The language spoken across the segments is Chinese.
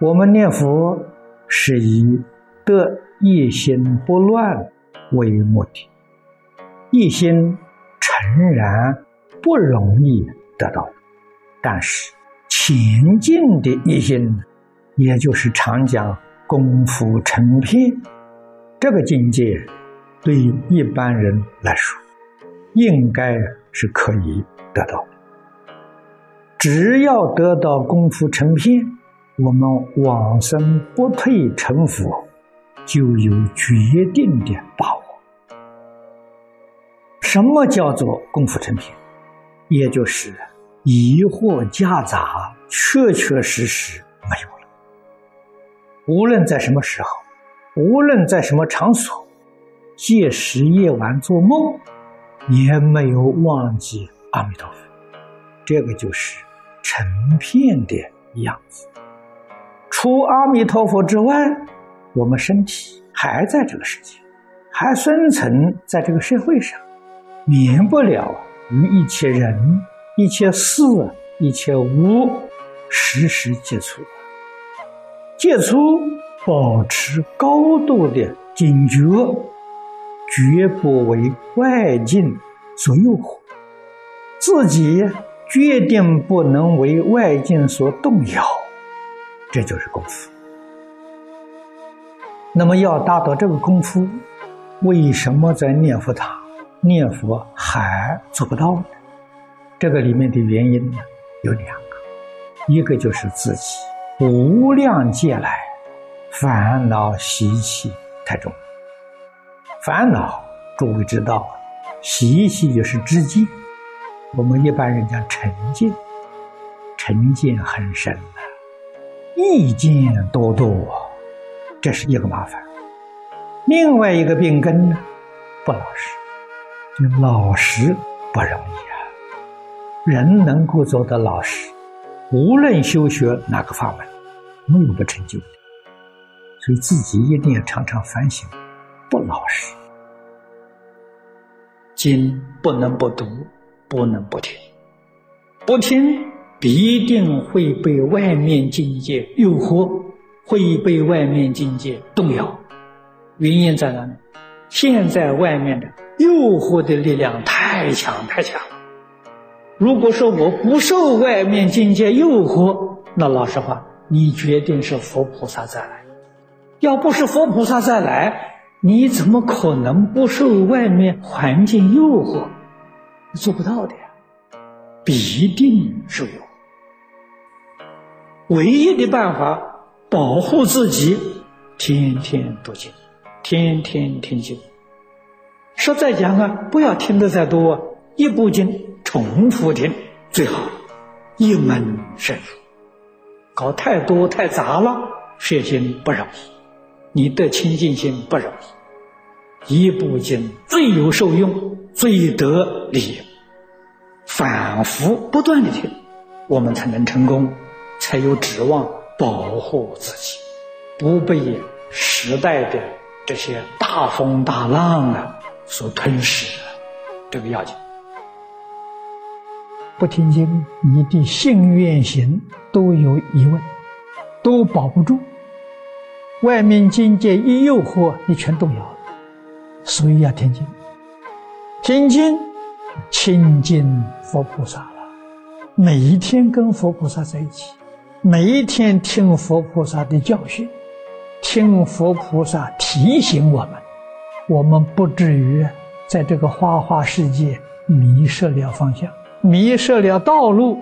我们念佛是以得一心不乱为目的，一心诚然不容易得到，但是前进的一心，也就是常讲功夫成片，这个境界对一般人来说，应该是可以得到的。只要得到功夫成片。我们往生不退成佛，就有决定的把握。什么叫做功夫成片？也就是疑惑夹杂，确确实实没有了。无论在什么时候，无论在什么场所，届时夜晚做梦，也没有忘记阿弥陀佛。这个就是成片的样子。除阿弥陀佛之外，我们身体还在这个世界，还生存在这个社会上，免不了与一切人、一切事、一切物时时接触。接触，保持高度的警觉，绝不为外境所诱惑，自己决定不能为外境所动摇。这就是功夫。那么要达到这个功夫，为什么在念佛堂念佛还做不到呢？这个里面的原因呢有两个，一个就是自己无量劫来烦恼习气太重。烦恼，诸位知道，习气就是知见，我们一般人讲沉见，沉见很深。意见多多，这是一个麻烦。另外一个病根呢，不老实。这老实不容易啊。人能够做到老实，无论修学哪个法门，没有不成就的。所以自己一定要常常反省，不老实。经不能不读，不能不听，不听。必定会被外面境界诱惑，会被外面境界动摇。原因在哪里？现在外面的诱惑的力量太强太强。如果说我不受外面境界诱惑，那老实话，你决定是佛菩萨再来。要不是佛菩萨再来，你怎么可能不受外面环境诱惑？做不到的呀，必定是有。唯一的办法保护自己，天天读经，天天听经。实在讲啊，不要听得再多，一部经重复听最好，一门深入。搞太多太杂了，学心不容易，你的清净心不容易。一部经最有受用，最得利，反复不断的听，我们才能成功。才有指望保护自己，不被时代的这些大风大浪啊所吞噬，这个要紧。不听经，你的信愿行都有疑问，都保不住。外面境界一诱惑，你全动摇了。所以要听经，听经亲近佛菩萨了，每一天跟佛菩萨在一起。每一天听佛菩萨的教训，听佛菩萨提醒我们，我们不至于在这个花花世界迷失了方向，迷失了道路，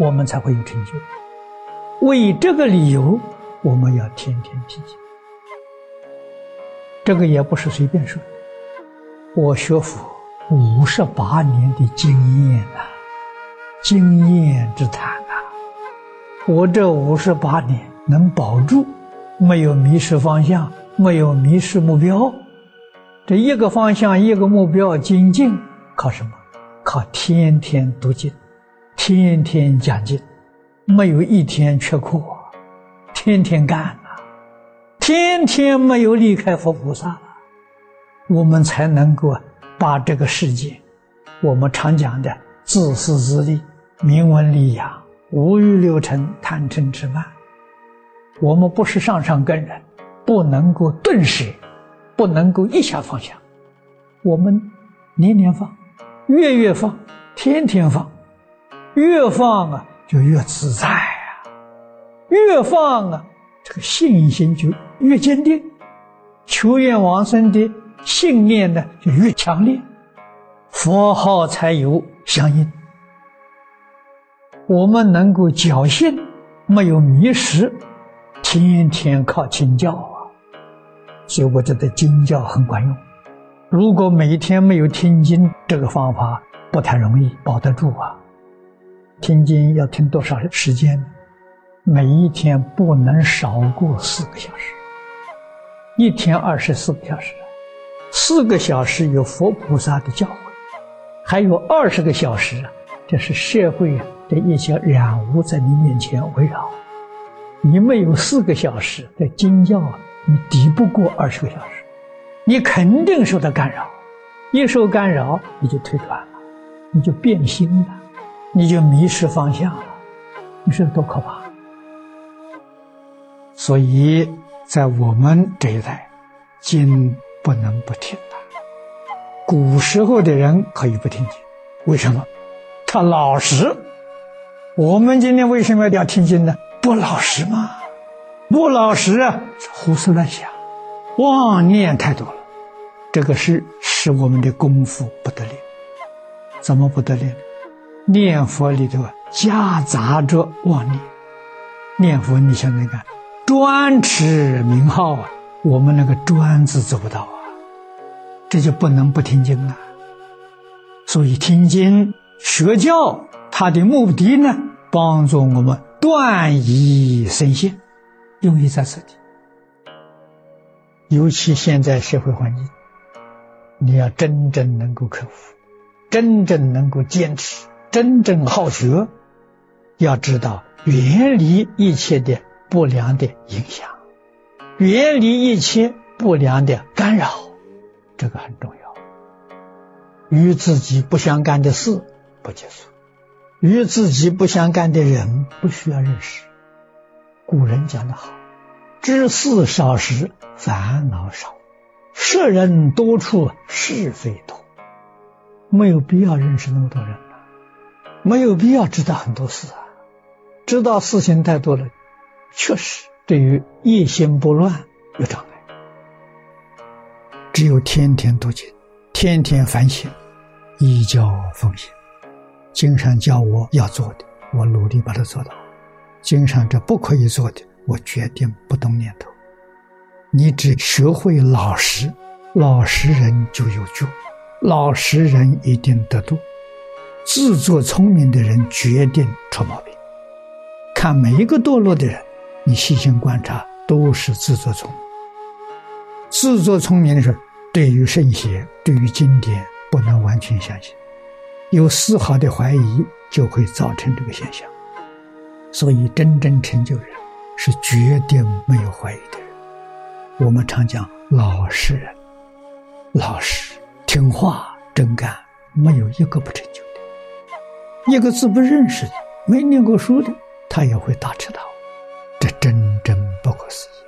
我们才会有成就。为这个理由，我们要天天提醒。这个也不是随便说的，我学佛五十八年的经验啊，经验之谈。我这五十八年能保住，没有迷失方向，没有迷失目标。这一个方向，一个目标，精进靠什么？靠天天读经，天天讲经，没有一天缺课，天天干啊，天天没有离开佛菩萨，我们才能够把这个世界，我们常讲的自私自利、名闻利养。无欲六尘，贪嗔痴慢，我们不是上上根人，不能够顿时，不能够一下放下。我们年年放，月月放，天天放，越放啊就越自在啊，越放啊这个信心就越坚定，求愿往生的信念呢就越强烈，佛号才有相应。我们能够侥幸，没有迷失。天天靠经教啊，所以我觉得经教很管用。如果每一天没有听经，这个方法不太容易保得住啊。听经要听多少时间？每一天不能少过四个小时，一天二十四个小时，四个小时有佛菩萨的教诲，还有二十个小时啊，这是社会啊的一些染污在你面前围绕。你没有四个小时的经教，你抵不过二十个小时，你肯定受到干扰，一受干扰你就退转了，你就变心了，你就迷失方向了，你说多可怕！所以在我们这一代，经不能不听的。古时候的人可以不听经，为什么？他老实。我们今天为什么要听经呢？不老实吗？不老实啊，胡思乱想，妄念太多了。这个是使我们的功夫不得力。怎么不得力？念佛里头夹杂着妄念。念佛，你想那个专持名号啊，我们那个专字做不到啊，这就不能不听经啊。所以听经学教，它的目的呢，帮助我们。断疑生信，用意在此地。尤其现在社会环境，你要真正能够克服，真正能够坚持，真正好学，要知道远离一切的不良的影响，远离一切不良的干扰，这个很重要。与自己不相干的事不接触。与自己不相干的人不需要认识。古人讲得好：“知事少时烦恼少，识人多处是非多。”没有必要认识那么多人了，没有必要知道很多事啊。知道事情太多了，确实对于一心不乱有障碍。只有天天读经，天天反省，依教奉行。经上叫我要做的，我努力把它做到；经上这不可以做的，我决定不动念头。你只学会老实，老实人就有救，老实人一定得度。自作聪明的人决定出毛病。看每一个堕落的人，你细心观察，都是自作聪明。自作聪明的时候，对于圣贤，对于经典，不能完全相信。有丝毫的怀疑，就会造成这个现象。所以，真正成就人是绝对没有怀疑的人。我们常讲老实人，老实、听话、真干，没有一个不成就的。一个字不认识的、没念过书的，他也会大彻大悟。这真真不可思议。